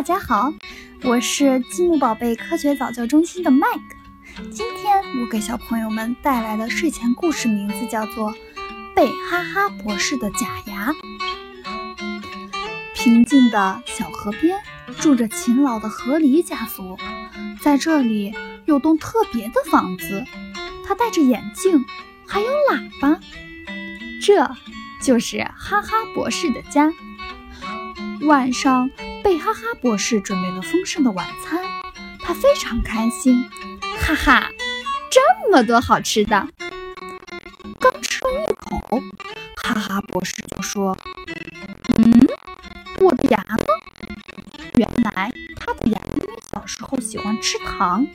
大家好，我是积木宝贝科学早教中心的麦克。今天我给小朋友们带来的睡前故事名字叫做《贝哈哈博士的假牙》。平静的小河边住着勤劳的河狸家族，在这里有栋特别的房子，它戴着眼镜，还有喇叭。这就是哈哈博士的家。晚上，贝哈哈博士准备了丰盛的晚餐，他非常开心，哈哈，这么多好吃的！刚吃了一口，哈哈博士就说：“嗯，我的牙呢？”原来他的牙因为小时候喜欢吃糖，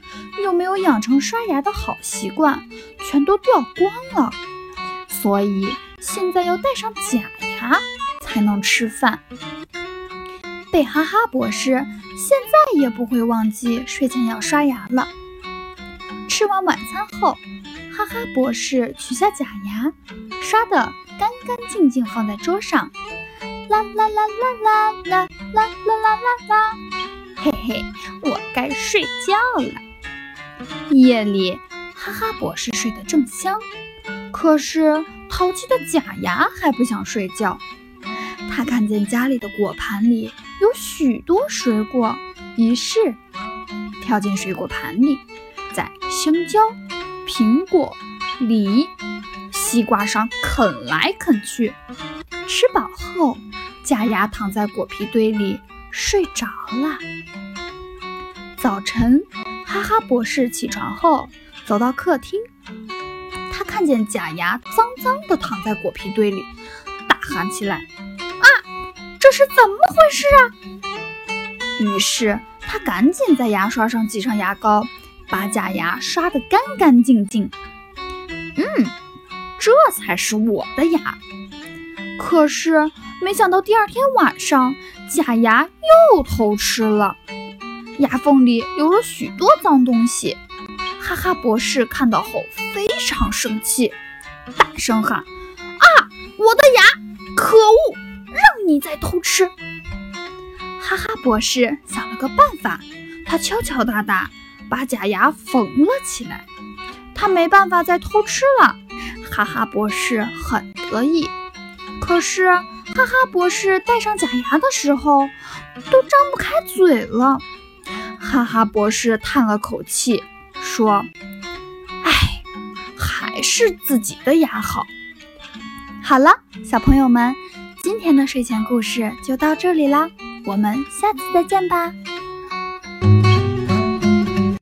又没有养成刷牙的好习惯，全都掉光了，所以现在要戴上假牙才能吃饭。贝哈哈博士现在也不会忘记睡前要刷牙了。吃完晚餐后，哈哈博士取下假牙，刷得干干净净，放在桌上。啦啦啦啦啦啦啦啦啦啦啦，嘿嘿，我该睡觉了。夜里，哈哈博士睡得正香，可是淘气的假牙还不想睡觉。他看见家里的果盘里。有许多水果，于是跳进水果盘里，在香蕉、苹果、梨、西瓜上啃来啃去。吃饱后，假牙躺在果皮堆里睡着了。早晨，哈哈博士起床后走到客厅，他看见假牙脏脏的躺在果皮堆里，大喊起来。这是怎么回事啊？于是他赶紧在牙刷上挤上牙膏，把假牙刷得干干净净。嗯，这才是我的牙。可是没想到第二天晚上，假牙又偷吃了，牙缝里留了许多脏东西。哈哈博士看到后非常生气，大声喊：“啊，我的牙！可恶！”你在偷吃！哈哈博士想了个办法，他敲敲打打把假牙缝了起来。他没办法再偷吃了。哈哈博士很得意。可是哈哈博士戴上假牙的时候，都张不开嘴了。哈哈博士叹了口气，说：“哎，还是自己的牙好。”好了，小朋友们。今天的睡前故事就到这里啦，我们下次再见吧。